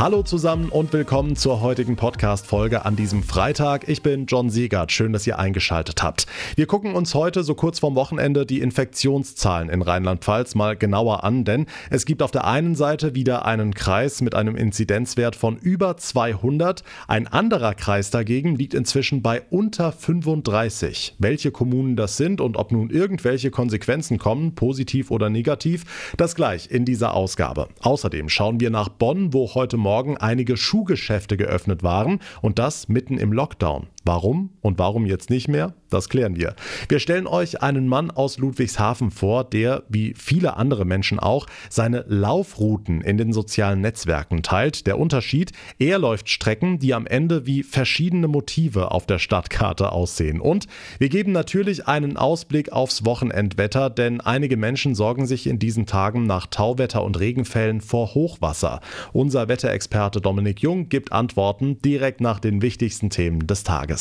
Hallo zusammen und willkommen zur heutigen Podcast-Folge an diesem Freitag. Ich bin John Siegert. Schön, dass ihr eingeschaltet habt. Wir gucken uns heute so kurz vorm Wochenende die Infektionszahlen in Rheinland-Pfalz mal genauer an, denn es gibt auf der einen Seite wieder einen Kreis mit einem Inzidenzwert von über 200. Ein anderer Kreis dagegen liegt inzwischen bei unter 35. Welche Kommunen das sind und ob nun irgendwelche Konsequenzen kommen, positiv oder negativ, das gleich in dieser Ausgabe. Außerdem schauen wir nach Bonn, wo heute Morgen einige Schuhgeschäfte geöffnet waren und das mitten im Lockdown. Warum und warum jetzt nicht mehr? Das klären wir. Wir stellen euch einen Mann aus Ludwigshafen vor, der, wie viele andere Menschen auch, seine Laufrouten in den sozialen Netzwerken teilt. Der Unterschied, er läuft Strecken, die am Ende wie verschiedene Motive auf der Stadtkarte aussehen. Und wir geben natürlich einen Ausblick aufs Wochenendwetter, denn einige Menschen sorgen sich in diesen Tagen nach Tauwetter und Regenfällen vor Hochwasser. Unser Wetterexperte Dominik Jung gibt Antworten direkt nach den wichtigsten Themen des Tages.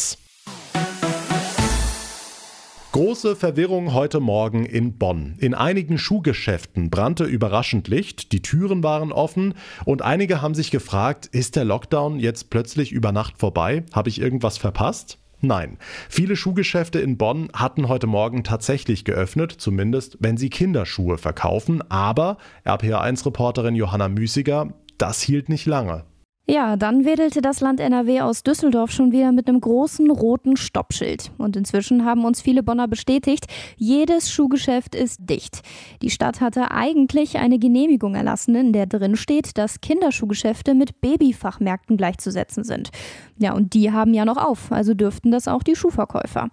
Große Verwirrung heute Morgen in Bonn. In einigen Schuhgeschäften brannte überraschend Licht, die Türen waren offen und einige haben sich gefragt, ist der Lockdown jetzt plötzlich über Nacht vorbei? Habe ich irgendwas verpasst? Nein, viele Schuhgeschäfte in Bonn hatten heute Morgen tatsächlich geöffnet, zumindest wenn sie Kinderschuhe verkaufen, aber RPA1-Reporterin Johanna Müßiger, das hielt nicht lange. Ja, dann wedelte das Land NRW aus Düsseldorf schon wieder mit einem großen roten Stoppschild. Und inzwischen haben uns viele Bonner bestätigt, jedes Schuhgeschäft ist dicht. Die Stadt hatte eigentlich eine Genehmigung erlassen, in der drin steht, dass Kinderschuhgeschäfte mit Babyfachmärkten gleichzusetzen sind. Ja, und die haben ja noch auf, also dürften das auch die Schuhverkäufer.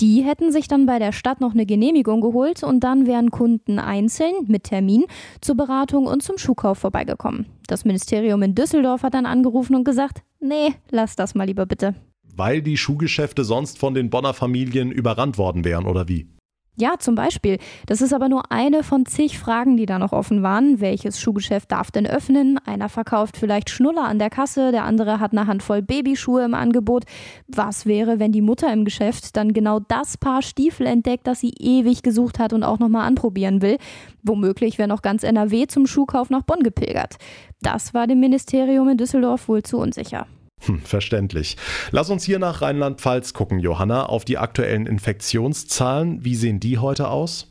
Die hätten sich dann bei der Stadt noch eine Genehmigung geholt und dann wären Kunden einzeln mit Termin zur Beratung und zum Schuhkauf vorbeigekommen. Das Ministerium in Düsseldorf hat dann angerufen und gesagt, nee, lass das mal lieber bitte. Weil die Schuhgeschäfte sonst von den Bonner Familien überrannt worden wären, oder wie? Ja, zum Beispiel. Das ist aber nur eine von zig Fragen, die da noch offen waren. Welches Schuhgeschäft darf denn öffnen? Einer verkauft vielleicht Schnuller an der Kasse, der andere hat eine Handvoll Babyschuhe im Angebot. Was wäre, wenn die Mutter im Geschäft dann genau das Paar Stiefel entdeckt, das sie ewig gesucht hat und auch nochmal anprobieren will? Womöglich wäre noch ganz NRW zum Schuhkauf nach Bonn gepilgert. Das war dem Ministerium in Düsseldorf wohl zu unsicher. Hm, verständlich. Lass uns hier nach Rheinland-Pfalz gucken, Johanna, auf die aktuellen Infektionszahlen. Wie sehen die heute aus?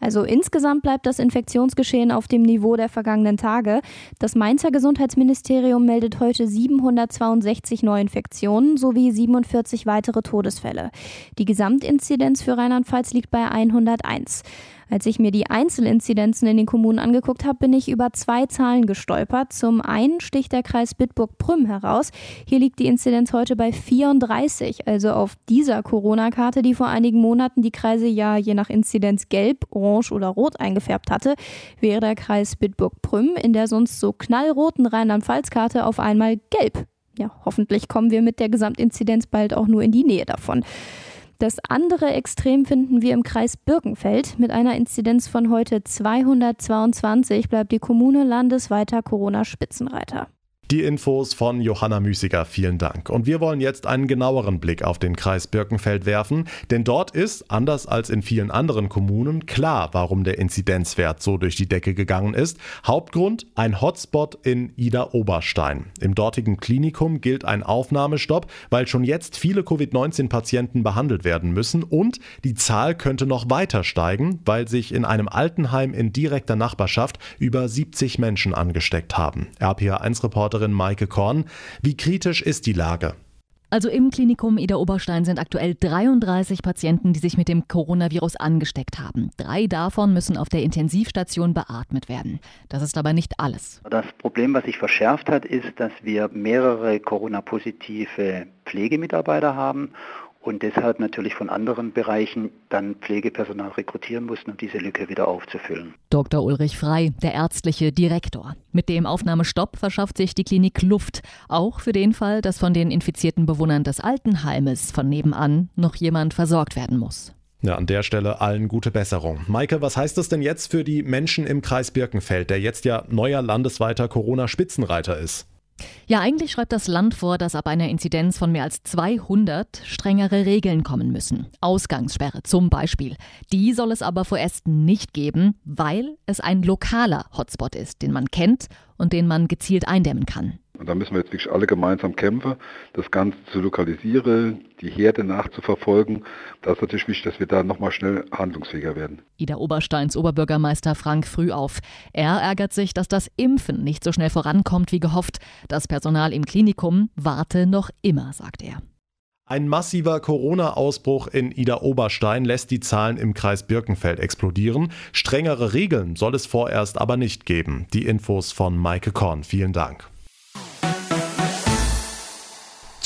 Also insgesamt bleibt das Infektionsgeschehen auf dem Niveau der vergangenen Tage. Das Mainzer Gesundheitsministerium meldet heute 762 Neuinfektionen sowie 47 weitere Todesfälle. Die Gesamtinzidenz für Rheinland-Pfalz liegt bei 101. Als ich mir die Einzelinzidenzen in den Kommunen angeguckt habe, bin ich über zwei Zahlen gestolpert. Zum einen sticht der Kreis Bitburg-Prüm heraus. Hier liegt die Inzidenz heute bei 34, also auf dieser Corona-Karte, die vor einigen Monaten die Kreise ja je nach Inzidenz gelb, orange oder rot eingefärbt hatte, wäre der Kreis Bitburg-Prüm in der sonst so knallroten Rheinland-Pfalz-Karte auf einmal gelb. Ja, hoffentlich kommen wir mit der Gesamtinzidenz bald auch nur in die Nähe davon. Das andere Extrem finden wir im Kreis Birkenfeld. Mit einer Inzidenz von heute 222 bleibt die Kommune landesweiter Corona-Spitzenreiter. Die Infos von Johanna Müßiger, vielen Dank. Und wir wollen jetzt einen genaueren Blick auf den Kreis Birkenfeld werfen, denn dort ist, anders als in vielen anderen Kommunen, klar, warum der Inzidenzwert so durch die Decke gegangen ist. Hauptgrund, ein Hotspot in Ida Oberstein. Im dortigen Klinikum gilt ein Aufnahmestopp, weil schon jetzt viele Covid-19-Patienten behandelt werden müssen und die Zahl könnte noch weiter steigen, weil sich in einem Altenheim in direkter Nachbarschaft über 70 Menschen angesteckt haben. RPA1-Reporter Reporterin Maike Korn. Wie kritisch ist die Lage? Also im Klinikum Ida Oberstein sind aktuell 33 Patienten, die sich mit dem Coronavirus angesteckt haben. Drei davon müssen auf der Intensivstation beatmet werden. Das ist aber nicht alles. Das Problem, was sich verschärft hat, ist, dass wir mehrere Corona-positive Pflegemitarbeiter haben und deshalb natürlich von anderen Bereichen dann Pflegepersonal rekrutieren mussten, um diese Lücke wieder aufzufüllen. Dr. Ulrich Frei, der ärztliche Direktor. Mit dem Aufnahmestopp verschafft sich die Klinik Luft, auch für den Fall, dass von den infizierten Bewohnern des Altenheimes von nebenan noch jemand versorgt werden muss. Ja, an der Stelle allen gute Besserung. Maike, was heißt das denn jetzt für die Menschen im Kreis Birkenfeld, der jetzt ja neuer landesweiter Corona-Spitzenreiter ist? Ja, eigentlich schreibt das Land vor, dass ab einer Inzidenz von mehr als 200 strengere Regeln kommen müssen. Ausgangssperre zum Beispiel. Die soll es aber vorerst nicht geben, weil es ein lokaler Hotspot ist, den man kennt und den man gezielt eindämmen kann. Und da müssen wir jetzt wirklich alle gemeinsam kämpfen, das Ganze zu lokalisieren, die Herde nachzuverfolgen. Da ist natürlich wichtig, dass wir da nochmal schnell handlungsfähiger werden. Ida Obersteins Oberbürgermeister Frank Frühauf. Er ärgert sich, dass das Impfen nicht so schnell vorankommt wie gehofft. Das Personal im Klinikum warte noch immer, sagt er. Ein massiver Corona-Ausbruch in Ida Oberstein lässt die Zahlen im Kreis Birkenfeld explodieren. Strengere Regeln soll es vorerst aber nicht geben. Die Infos von Maike Korn. Vielen Dank.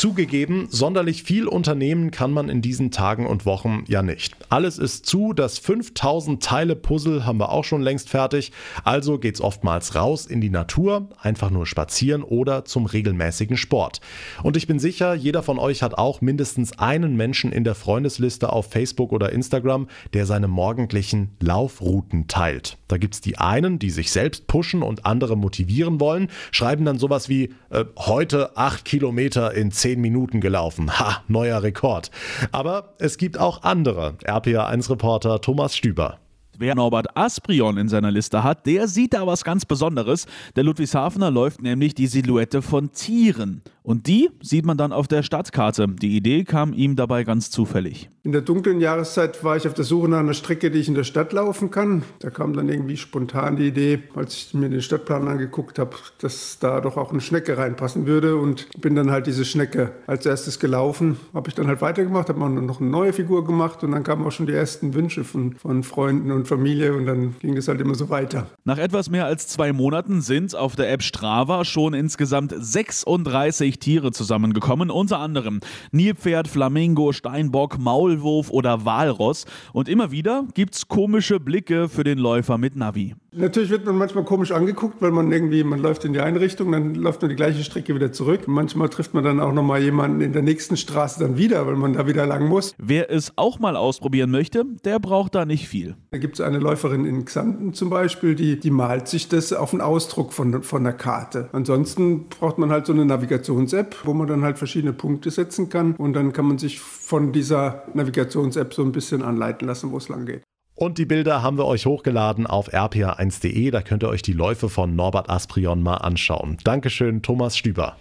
Zugegeben, sonderlich viel Unternehmen kann man in diesen Tagen und Wochen ja nicht. Alles ist zu, das 5000 Teile Puzzle haben wir auch schon längst fertig, also geht's oftmals raus in die Natur, einfach nur spazieren oder zum regelmäßigen Sport. Und ich bin sicher, jeder von euch hat auch mindestens einen Menschen in der Freundesliste auf Facebook oder Instagram, der seine morgendlichen Laufrouten teilt. Da gibt's die einen, die sich selbst pushen und andere motivieren wollen, schreiben dann sowas wie äh, heute 8 Kilometer in 10 10 Minuten gelaufen. Ha, neuer Rekord. Aber es gibt auch andere. RPA1-Reporter Thomas Stüber. Wer Norbert Asprion in seiner Liste hat, der sieht da was ganz Besonderes. Der Ludwigshafener läuft nämlich die Silhouette von Tieren. Und die sieht man dann auf der Stadtkarte. Die Idee kam ihm dabei ganz zufällig. In der dunklen Jahreszeit war ich auf der Suche nach einer Strecke, die ich in der Stadt laufen kann. Da kam dann irgendwie spontan die Idee, als ich mir den Stadtplan angeguckt habe, dass da doch auch eine Schnecke reinpassen würde. Und bin dann halt diese Schnecke als erstes gelaufen. Habe ich dann halt weitergemacht, habe noch eine neue Figur gemacht und dann kamen auch schon die ersten Wünsche von, von Freunden und Familie und dann ging es halt immer so weiter. Nach etwas mehr als zwei Monaten sind auf der App Strava schon insgesamt 36 Tiere zusammengekommen, unter anderem Nilpferd, Flamingo, Steinbock, Maul, Maulwurf oder Walross. Und immer wieder gibt es komische Blicke für den Läufer mit Navi. Natürlich wird man manchmal komisch angeguckt, weil man irgendwie, man läuft in die eine Richtung, dann läuft man die gleiche Strecke wieder zurück. Manchmal trifft man dann auch nochmal jemanden in der nächsten Straße dann wieder, weil man da wieder lang muss. Wer es auch mal ausprobieren möchte, der braucht da nicht viel. Da gibt es eine Läuferin in Xanten zum Beispiel, die, die malt sich das auf einen Ausdruck von, von der Karte. Ansonsten braucht man halt so eine Navigations-App, wo man dann halt verschiedene Punkte setzen kann und dann kann man sich von dieser Navigations-App so ein bisschen anleiten lassen, wo es lang geht. Und die Bilder haben wir euch hochgeladen auf rpa1.de. Da könnt ihr euch die Läufe von Norbert Asprion mal anschauen. Dankeschön, Thomas Stüber.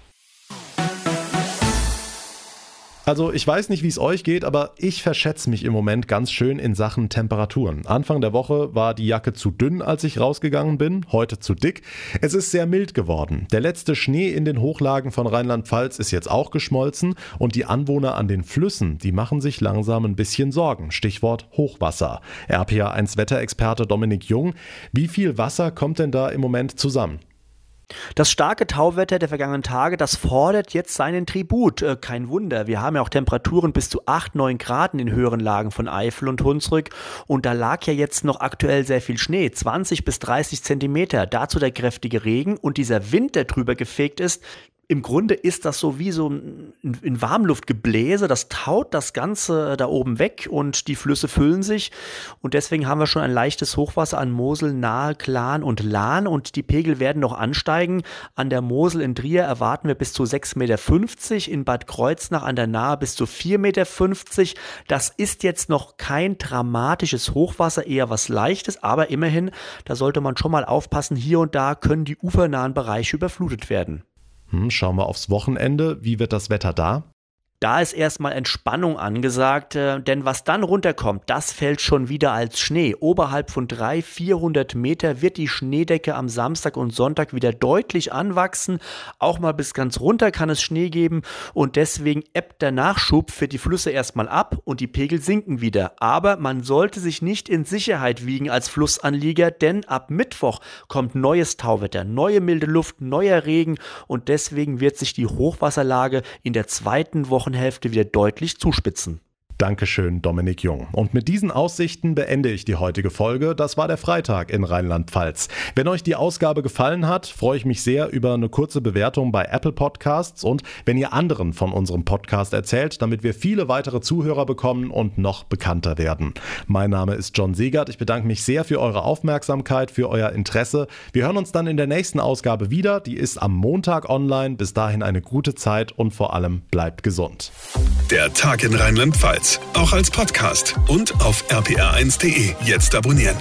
Also ich weiß nicht, wie es euch geht, aber ich verschätze mich im Moment ganz schön in Sachen Temperaturen. Anfang der Woche war die Jacke zu dünn, als ich rausgegangen bin, heute zu dick. Es ist sehr mild geworden. Der letzte Schnee in den Hochlagen von Rheinland-Pfalz ist jetzt auch geschmolzen und die Anwohner an den Flüssen, die machen sich langsam ein bisschen Sorgen. Stichwort Hochwasser. RPA1 Wetterexperte Dominik Jung, wie viel Wasser kommt denn da im Moment zusammen? Das starke Tauwetter der vergangenen Tage, das fordert jetzt seinen Tribut. Äh, kein Wunder, wir haben ja auch Temperaturen bis zu 8, 9 Grad in den höheren Lagen von Eifel und Hunsrück und da lag ja jetzt noch aktuell sehr viel Schnee, 20 bis 30 Zentimeter. Dazu der kräftige Regen und dieser Wind, der drüber gefegt ist, im Grunde ist das so wie so ein, ein Warmluftgebläse, das taut das Ganze da oben weg und die Flüsse füllen sich. Und deswegen haben wir schon ein leichtes Hochwasser an Mosel, Nahe, Klan und Lahn und die Pegel werden noch ansteigen. An der Mosel in Trier erwarten wir bis zu 6,50 Meter, in Bad Kreuznach an der Nahe bis zu 4,50 Meter. Das ist jetzt noch kein dramatisches Hochwasser, eher was Leichtes, aber immerhin, da sollte man schon mal aufpassen, hier und da können die ufernahen Bereiche überflutet werden. Hm, schauen wir aufs Wochenende. Wie wird das Wetter da? Da ist erstmal Entspannung angesagt, äh, denn was dann runterkommt, das fällt schon wieder als Schnee. Oberhalb von 300, 400 Meter wird die Schneedecke am Samstag und Sonntag wieder deutlich anwachsen. Auch mal bis ganz runter kann es Schnee geben und deswegen ebbt der Nachschub für die Flüsse erstmal ab und die Pegel sinken wieder. Aber man sollte sich nicht in Sicherheit wiegen als Flussanlieger, denn ab Mittwoch kommt neues Tauwetter, neue milde Luft, neuer Regen und deswegen wird sich die Hochwasserlage in der zweiten Woche Wochenhälfte wieder deutlich zuspitzen. Dankeschön, Dominik Jung. Und mit diesen Aussichten beende ich die heutige Folge. Das war der Freitag in Rheinland-Pfalz. Wenn euch die Ausgabe gefallen hat, freue ich mich sehr über eine kurze Bewertung bei Apple Podcasts und wenn ihr anderen von unserem Podcast erzählt, damit wir viele weitere Zuhörer bekommen und noch bekannter werden. Mein Name ist John Segert. Ich bedanke mich sehr für eure Aufmerksamkeit, für euer Interesse. Wir hören uns dann in der nächsten Ausgabe wieder. Die ist am Montag online. Bis dahin eine gute Zeit und vor allem bleibt gesund. Der Tag in Rheinland-Pfalz, auch als Podcast und auf rpr1.de. Jetzt abonnieren.